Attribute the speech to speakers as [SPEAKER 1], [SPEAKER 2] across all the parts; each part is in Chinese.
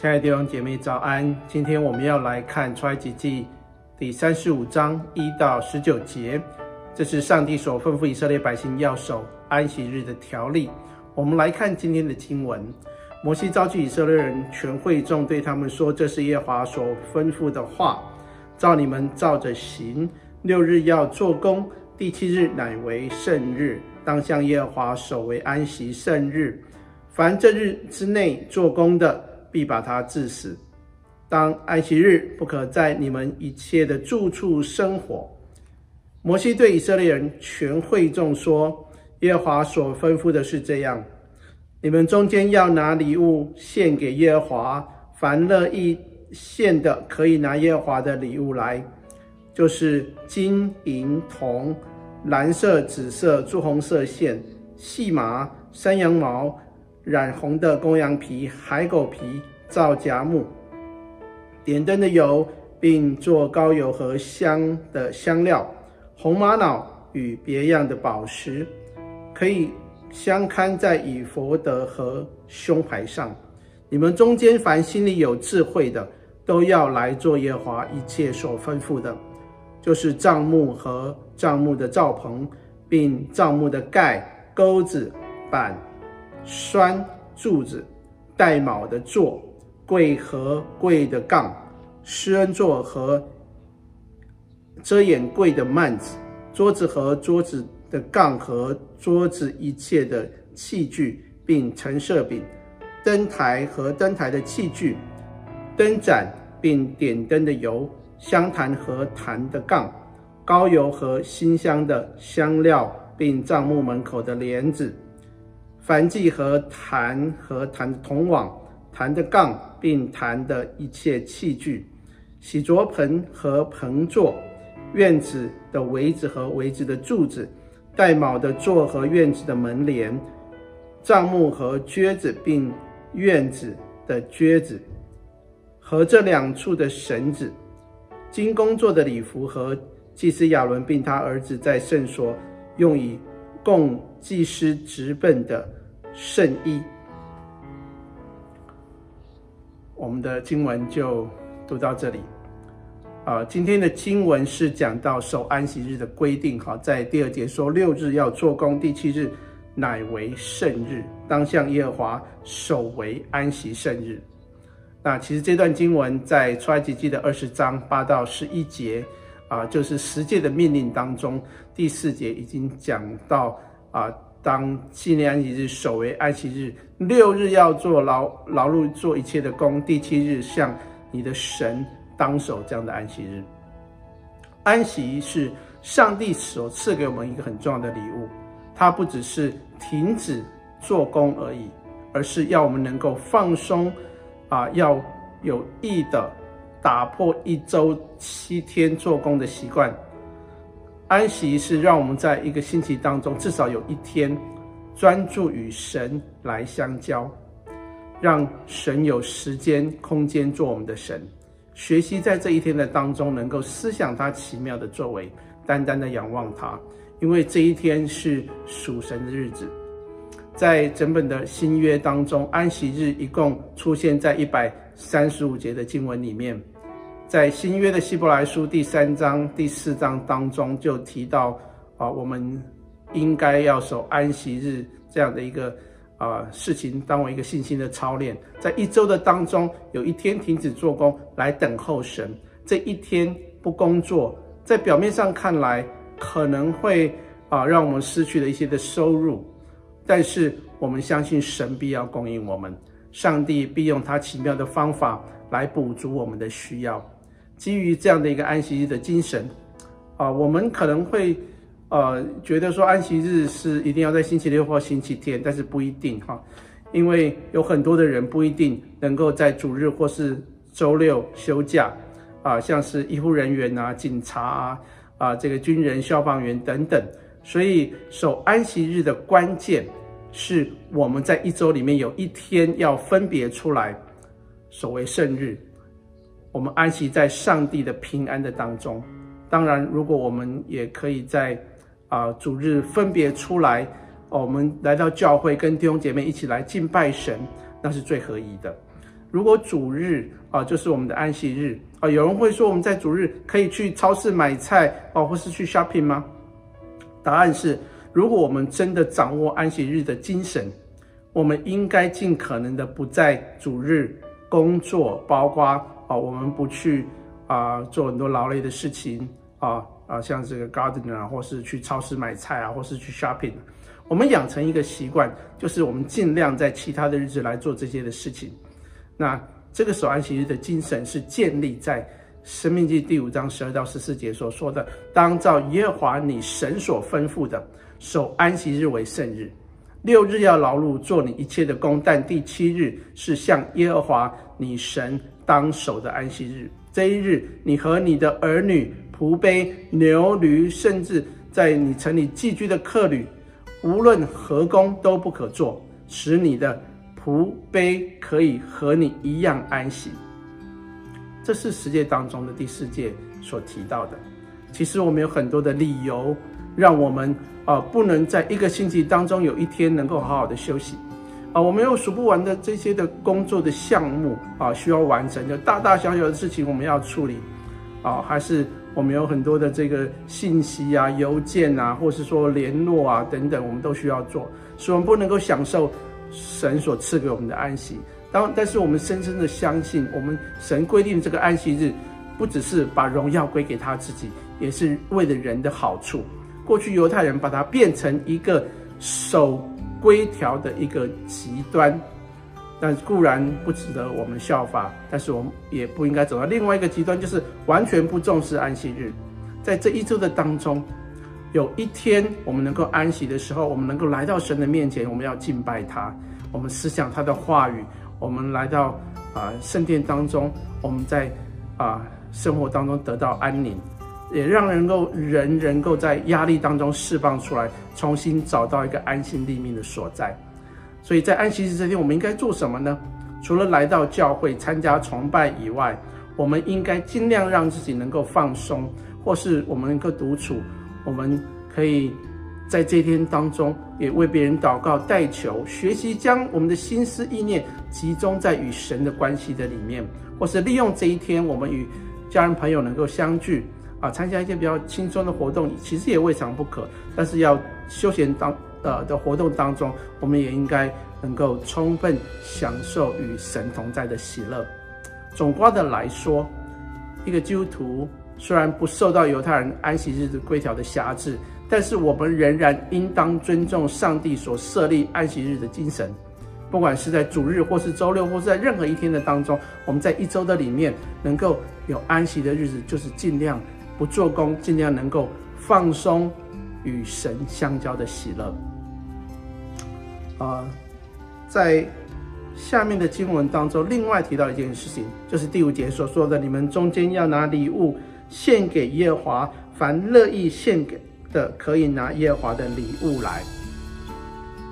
[SPEAKER 1] 亲爱的弟兄姐妹早安，今天我们要来看出埃及记第三十五章一到十九节，这是上帝所吩咐以色列百姓要守安息日的条例。我们来看今天的经文：摩西召集以色列人全会众，对他们说：“这是耶和华所吩咐的话，照你们照着行。六日要做工，第七日乃为圣日，当向耶和华守为安息圣日。凡这日之内做工的，必把他治死。当安息日，不可在你们一切的住处生火。”摩西对以色列人全会众说。耶和华所吩咐的是这样：你们中间要拿礼物献给耶和华，凡乐意献的，可以拿耶和华的礼物来，就是金银铜、蓝色、紫色、朱红色线、细麻、山羊毛、染红的公羊皮、海狗皮、皂荚木、点灯的油，并做膏油和香的香料、红玛瑙与别样的宝石。可以相看在以弗得和胸牌上。你们中间凡心里有智慧的，都要来做耶华一切所吩咐的，就是帐幕和帐幕的罩棚，并帐幕的盖、钩子、板、栓、柱子、带铆的座、柜和柜的杠、施恩座和遮掩柜的幔子、桌子和桌子。的杠和桌子一切的器具，并陈设饼、灯台和灯台的器具、灯盏，并点灯的油、香坛和坛的杠、膏油和馨香的香料，并帐幕门口的帘子、燔祭和坛和坛的铜网、坛的杠，并坛的一切器具、洗濯盆和盆座、院子的围子和围子的柱子。带卯的座和院子的门帘，帐幕和橛子，并院子的橛子，和这两处的绳子，金工做的礼服和祭司亚伦并他儿子在圣所用以供祭司直奔的圣衣。我们的经文就读到这里。啊，今天的经文是讲到守安息日的规定。哈，在第二节说，六日要做工，第七日乃为圣日，当向耶和华守为安息圣日。那其实这段经文在出埃及记的二十章八到十一节，啊，就是十诫的命令当中，第四节已经讲到啊，当纪念安息日，守为安息日，六日要做劳劳碌做一切的工，第七日向你的神。当守这样的安息日，安息是上帝所赐给我们一个很重要的礼物。它不只是停止做工而已，而是要我们能够放松，啊，要有意的打破一周七天做工的习惯。安息是让我们在一个星期当中至少有一天专注与神来相交，让神有时间空间做我们的神。学习在这一天的当中，能够思想他奇妙的作为，单单的仰望他，因为这一天是属神的日子。在整本的新约当中，安息日一共出现在一百三十五节的经文里面。在新约的希伯来书第三章、第四章当中，就提到啊，我们应该要守安息日这样的一个。啊，事情当为一个信心的操练，在一周的当中，有一天停止做工来等候神。这一天不工作，在表面上看来可能会啊让我们失去了一些的收入，但是我们相信神必要供应我们，上帝必用他奇妙的方法来补足我们的需要。基于这样的一个安息日的精神，啊，我们可能会。呃，觉得说安息日是一定要在星期六或星期天，但是不一定哈，因为有很多的人不一定能够在主日或是周六休假啊，像是医护人员啊、警察啊、啊这个军人、消防员等等，所以守安息日的关键是我们在一周里面有一天要分别出来所谓圣日，我们安息在上帝的平安的当中。当然，如果我们也可以在啊，主日分别出来，哦，我们来到教会跟弟兄姐妹一起来敬拜神，那是最合宜的。如果主日啊，就是我们的安息日啊，有人会说我们在主日可以去超市买菜哦，或是去 shopping 吗？答案是，如果我们真的掌握安息日的精神，我们应该尽可能的不在主日工作，包括啊，我们不去啊做很多劳累的事情啊啊，像这个 gardener 啊，或是去超市买菜啊，或是去 shopping。我们养成一个习惯，就是我们尽量在其他的日子来做这些的事情。那这个守安息日的精神是建立在《生命记》第五章十二到十四节所说的：“当照耶和华你神所吩咐的，守安息日为圣日。六日要劳碌做你一切的工，但第七日是向耶和华你神当守的安息日。这一日，你和你的儿女、仆婢、牛驴，甚至在你城里寄居的客旅。”无论何工都不可做，使你的仆婢可以和你一样安息。这是十诫当中的第四诫所提到的。其实我们有很多的理由，让我们啊、不能在一个星期当中有一天能够好好的休息。啊、我们有数不完的这些的工作的项目啊、需要完成，就大大小小的事情我们要处理。啊、还是。我们有很多的这个信息啊、邮件啊，或是说联络啊等等，我们都需要做，所以我们不能够享受神所赐给我们的安息。当但是我们深深的相信，我们神规定这个安息日，不只是把荣耀归给他自己，也是为了人的好处。过去犹太人把它变成一个守规条的一个极端。但固然不值得我们效法，但是我们也不应该走到另外一个极端，就是完全不重视安息日。在这一周的当中，有一天我们能够安息的时候，我们能够来到神的面前，我们要敬拜他，我们思想他的话语，我们来到啊圣殿当中，我们在啊生活当中得到安宁，也让人够人能够在压力当中释放出来，重新找到一个安心立命的所在。所以在安息日这天，我们应该做什么呢？除了来到教会参加崇拜以外，我们应该尽量让自己能够放松，或是我们能够独处。我们可以在这一天当中，也为别人祷告、代求，学习将我们的心思意念集中在与神的关系的里面，或是利用这一天，我们与家人朋友能够相聚啊，参加一些比较轻松的活动，其实也未尝不可。但是要休闲当。呃的活动当中，我们也应该能够充分享受与神同在的喜乐。总括的来说，一个基督徒虽然不受到犹太人安息日的规条的辖制，但是我们仍然应当尊重上帝所设立安息日的精神。不管是在主日，或是周六，或是在任何一天的当中，我们在一周的里面能够有安息的日子，就是尽量不做工，尽量能够放松。与神相交的喜乐，啊、在下面的经文当中，另外提到一件事情，就是第五节所说的：你们中间要拿礼物献给耶和华，凡乐意献给的，可以拿耶和华的礼物来。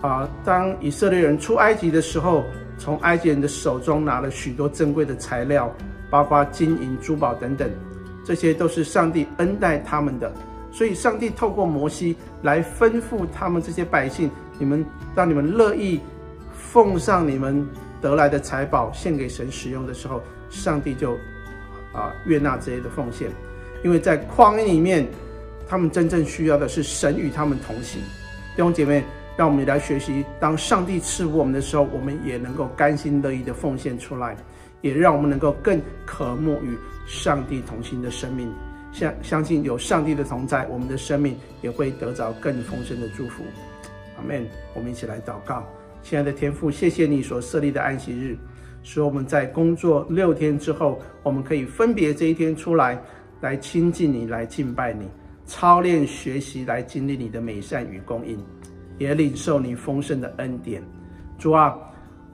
[SPEAKER 1] 啊、当以色列人出埃及的时候，从埃及人的手中拿了许多珍贵的材料，包括金银珠宝等等，这些都是上帝恩待他们的。所以，上帝透过摩西来吩咐他们这些百姓：你们当你们乐意奉上你们得来的财宝献给神使用的时候，上帝就啊悦纳这些的奉献。因为在旷野里面，他们真正需要的是神与他们同行。弟兄姐妹，让我们来学习：当上帝赐福我们的时候，我们也能够甘心乐意的奉献出来，也让我们能够更渴慕与上帝同行的生命。相相信有上帝的同在，我们的生命也会得着更丰盛的祝福。阿门。我们一起来祷告，亲爱的天父，谢谢你所设立的安息日，使我们在工作六天之后，我们可以分别这一天出来，来亲近你，来敬拜你，操练学习，来经历你的美善与供应，也领受你丰盛的恩典。主啊，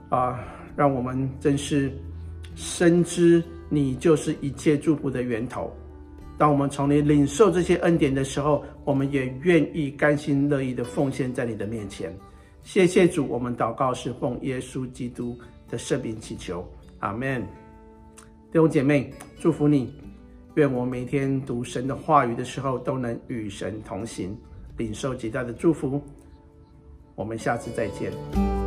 [SPEAKER 1] 啊，让我们真是深知你就是一切祝福的源头。当我们从你领受这些恩典的时候，我们也愿意甘心乐意的奉献在你的面前。谢谢主，我们祷告是奉耶稣基督的圣名祈求，阿门。弟兄姐妹，祝福你，愿我每天读神的话语的时候都能与神同行，领受极大的祝福。我们下次再见。